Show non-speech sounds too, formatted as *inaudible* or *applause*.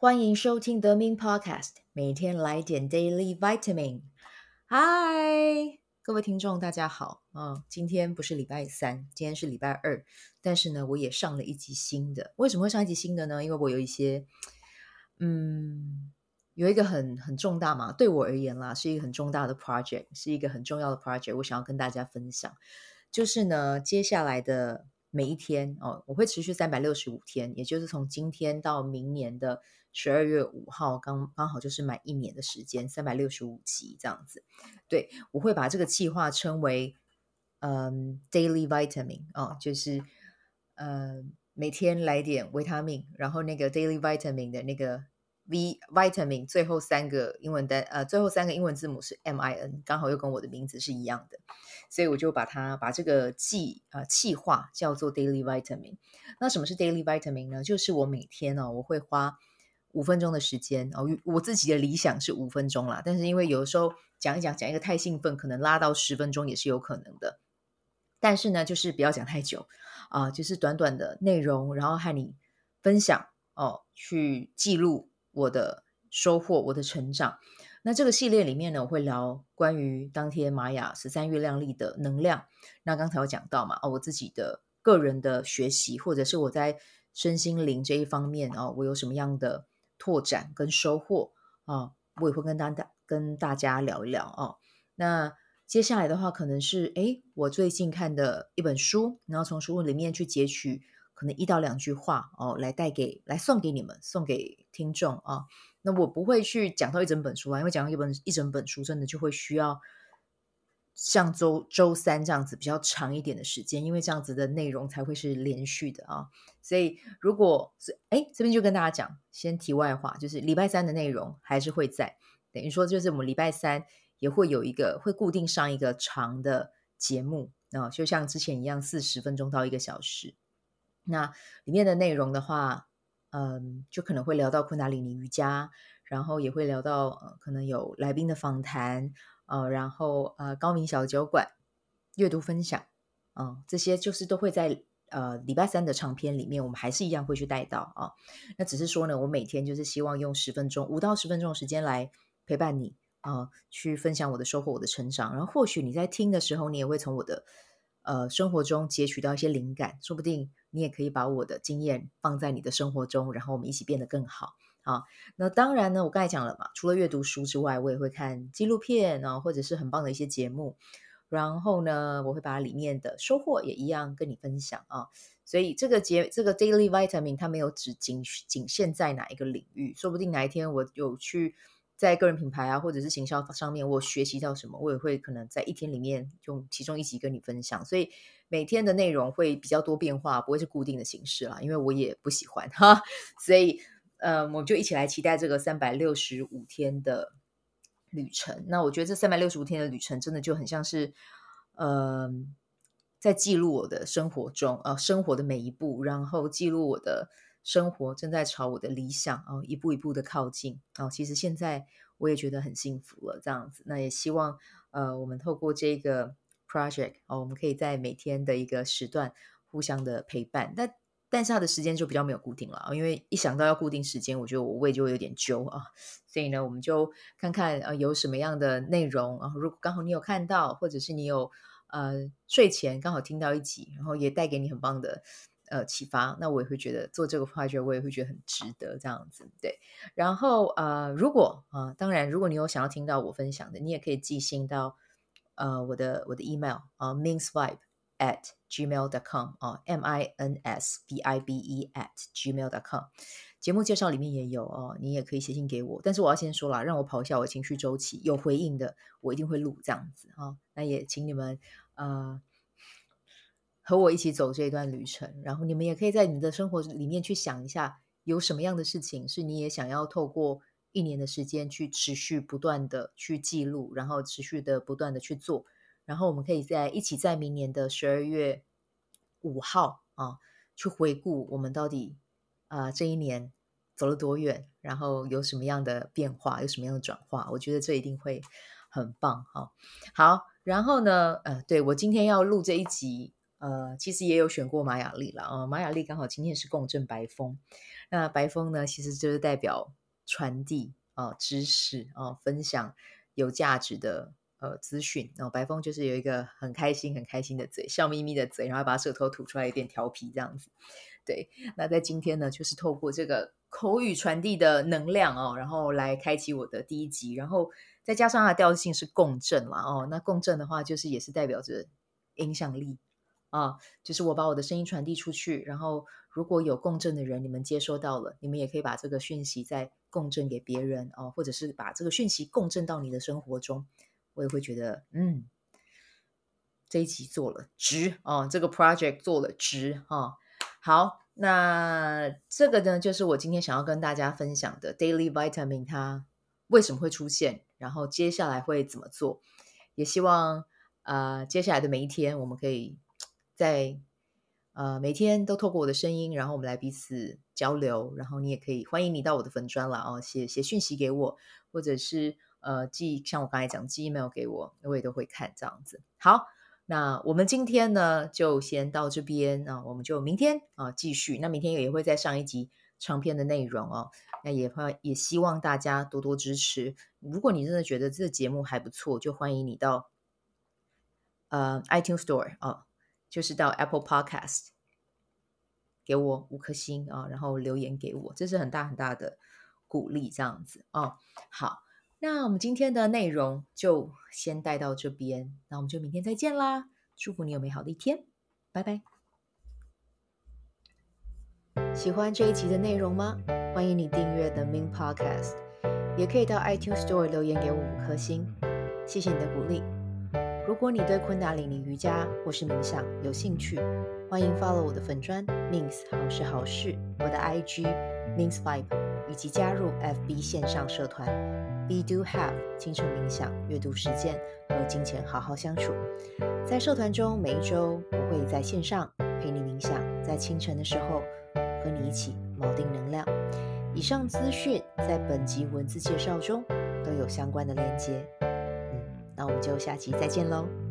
欢迎收听德明 Podcast，每天来点 Daily Vitamin。嗨，各位听众，大家好啊、今天不是礼拜三，今天是礼拜二，但是呢，我也上了一集新的。为什么会上一集新的呢？因为我有一些，嗯，有一个很很重大嘛，对我而言啦，是一个很重大的 project，是一个很重要的 project，我想要跟大家分享。就是呢，接下来的每一天哦，我会持续三百六十五天，也就是从今天到明年的。十二月五号刚刚好就是满一年的时间，三百六十五集这样子。对，我会把这个计划称为嗯 Daily Vitamin 哦，就是呃每天来点维他命，然后那个 Daily Vitamin 的那个 V Vitamin 最后三个英文单呃最后三个英文字母是 M I N，刚好又跟我的名字是一样的，所以我就把它把这个计啊计划叫做 Daily Vitamin。那什么是 Daily Vitamin 呢？就是我每天呢、哦、我会花。五分钟的时间哦，我自己的理想是五分钟啦，但是因为有时候讲一讲讲一个太兴奋，可能拉到十分钟也是有可能的。但是呢，就是不要讲太久啊、就是短短的内容，然后和你分享哦，去记录我的收获，我的成长。那这个系列里面呢，我会聊关于当天玛雅十三月亮历的能量。那刚才有讲到嘛，哦，我自己的个人的学习，或者是我在身心灵这一方面哦，我有什么样的。拓展跟收获啊，我也会跟大家跟大家聊一聊啊。那接下来的话，可能是诶，我最近看的一本书，然后从书里面去截取可能一到两句话哦，来带给来送给你们，送给听众啊。那我不会去讲到一整本书啊，因为讲到一本一整本书，真的就会需要。像周周三这样子比较长一点的时间，因为这样子的内容才会是连续的啊。所以如果是哎，这边就跟大家讲，先题外话，就是礼拜三的内容还是会在，等于说就是我们礼拜三也会有一个会固定上一个长的节目啊，就像之前一样，四十分钟到一个小时。那里面的内容的话，嗯，就可能会聊到昆达里尼瑜伽，然后也会聊到呃，可能有来宾的访谈。呃，然后呃，高明小酒馆阅读分享，嗯、这些就是都会在呃礼拜三的长篇里面，我们还是一样会去带到啊。那只是说呢，我每天就是希望用十分钟，五到十分钟的时间来陪伴你啊、呃，去分享我的收获，我的成长。然后或许你在听的时候，你也会从我的呃生活中截取到一些灵感，说不定你也可以把我的经验放在你的生活中，然后我们一起变得更好。啊，那当然呢，我刚才讲了嘛，除了阅读书之外，我也会看纪录片啊，或者是很棒的一些节目。然后呢，我会把里面的收获也一样跟你分享啊。所以这个节这个 Daily Vitamin 它没有只仅仅限在哪一个领域，说不定哪一天我有去在个人品牌啊，或者是行销上面，我学习到什么，我也会可能在一天里面用其中一集跟你分享。所以每天的内容会比较多变化，不会是固定的形式啦，因为我也不喜欢 *laughs* 哈，所以。呃，我们就一起来期待这个三百六十五天的旅程。那我觉得这三百六十五天的旅程，真的就很像是，呃，在记录我的生活中，呃，生活的每一步，然后记录我的生活正在朝我的理想哦，一步一步的靠近。哦，其实现在我也觉得很幸福了，这样子。那也希望，呃，我们透过这个 project，哦，我们可以在每天的一个时段互相的陪伴。那但是它的时间就比较没有固定了，因为一想到要固定时间，我觉得我胃就会有点揪啊。所以呢，我们就看看呃有什么样的内容，然后如果刚好你有看到，或者是你有呃睡前刚好听到一集，然后也带给你很棒的呃启发，那我也会觉得做这个话题我也会觉得很值得这样子。对，然后呃如果啊、呃，当然如果你有想要听到我分享的，你也可以寄信到呃我的我的 email 啊、呃、minsvibe at gmail dot com 啊，m i n s v i b e at gmail dot com 节目介绍里面也有哦，你也可以写信给我。但是我要先说了，让我跑一下我情绪周期，有回应的我一定会录这样子啊。那也请你们呃和我一起走这一段旅程，然后你们也可以在你的生活里面去想一下，有什么样的事情是你也想要透过一年的时间去持续不断的去记录，然后持续的不断的去做。然后我们可以在一起，在明年的十二月五号啊，去回顾我们到底啊、这一年走了多远，然后有什么样的变化，有什么样的转化。我觉得这一定会很棒哈。好，然后呢，呃，对，我今天要录这一集，呃，其实也有选过马雅历了啊。马雅历刚好今天是共振白风，那白风呢，其实就是代表传递啊、知识啊、分享有价值的呃资讯。然后白风就是有一个很开心、很开心的嘴，笑眯眯的嘴，然后把舌头吐出来，有点调皮这样子。对，那在今天呢，就是透过这个口语传递的能量哦，然后来开启我的第一集，然后再加上它的调性是共振嘛哦，那共振的话，就是也是代表着影响力。啊，就是我把我的声音传递出去，然后如果有共振的人，你们接收到了，你们也可以把这个讯息再共振给别人哦，或者是把这个讯息共振到你的生活中，我也会觉得，嗯，这一集做了值哦，这个 project 做了值哦。好，那这个呢，就是我今天想要跟大家分享的 Daily Vitamin 它为什么会出现，然后接下来会怎么做，也希望呃接下来的每一天我们可以。在呃每天都透过我的声音，然后我们来彼此交流，然后你也可以欢迎你到我的粉专了哦，写写讯息给我，或者是呃寄像我刚才讲寄 email 给我，我也都会看这样子。好，那我们今天呢就先到这边啊，我们就明天啊继续。那明天也会再上一集长篇的内容哦，那也会也希望大家多多支持。如果你真的觉得这个节目还不错，就欢迎你到呃 iTunes Store 啊。就是到 Apple Podcast 给我五颗星啊，然后留言给我，这是很大很大的鼓励，这样子哦。好，那我们今天的内容就先带到这边，那我们就明天再见啦！祝福你有美好的一天，拜拜。喜欢这一集的内容吗？欢迎你订阅 The Min Podcast，也可以到 iTunes Store 留言给我五颗星，谢谢你的鼓励。如果你对昆达里尼瑜伽或是冥想有兴趣，欢迎 follow 我的粉砖 Mins 好事好事，我的 IG Mins Vibe，以及加入 FB 线上社团 b Do Have 清晨冥想、阅读实践和金钱好好相处。在社团中，每一周我会在线上陪你冥想，在清晨的时候和你一起锚定能量。以上资讯在本集文字介绍中都有相关的连接。那我们就下期再见喽。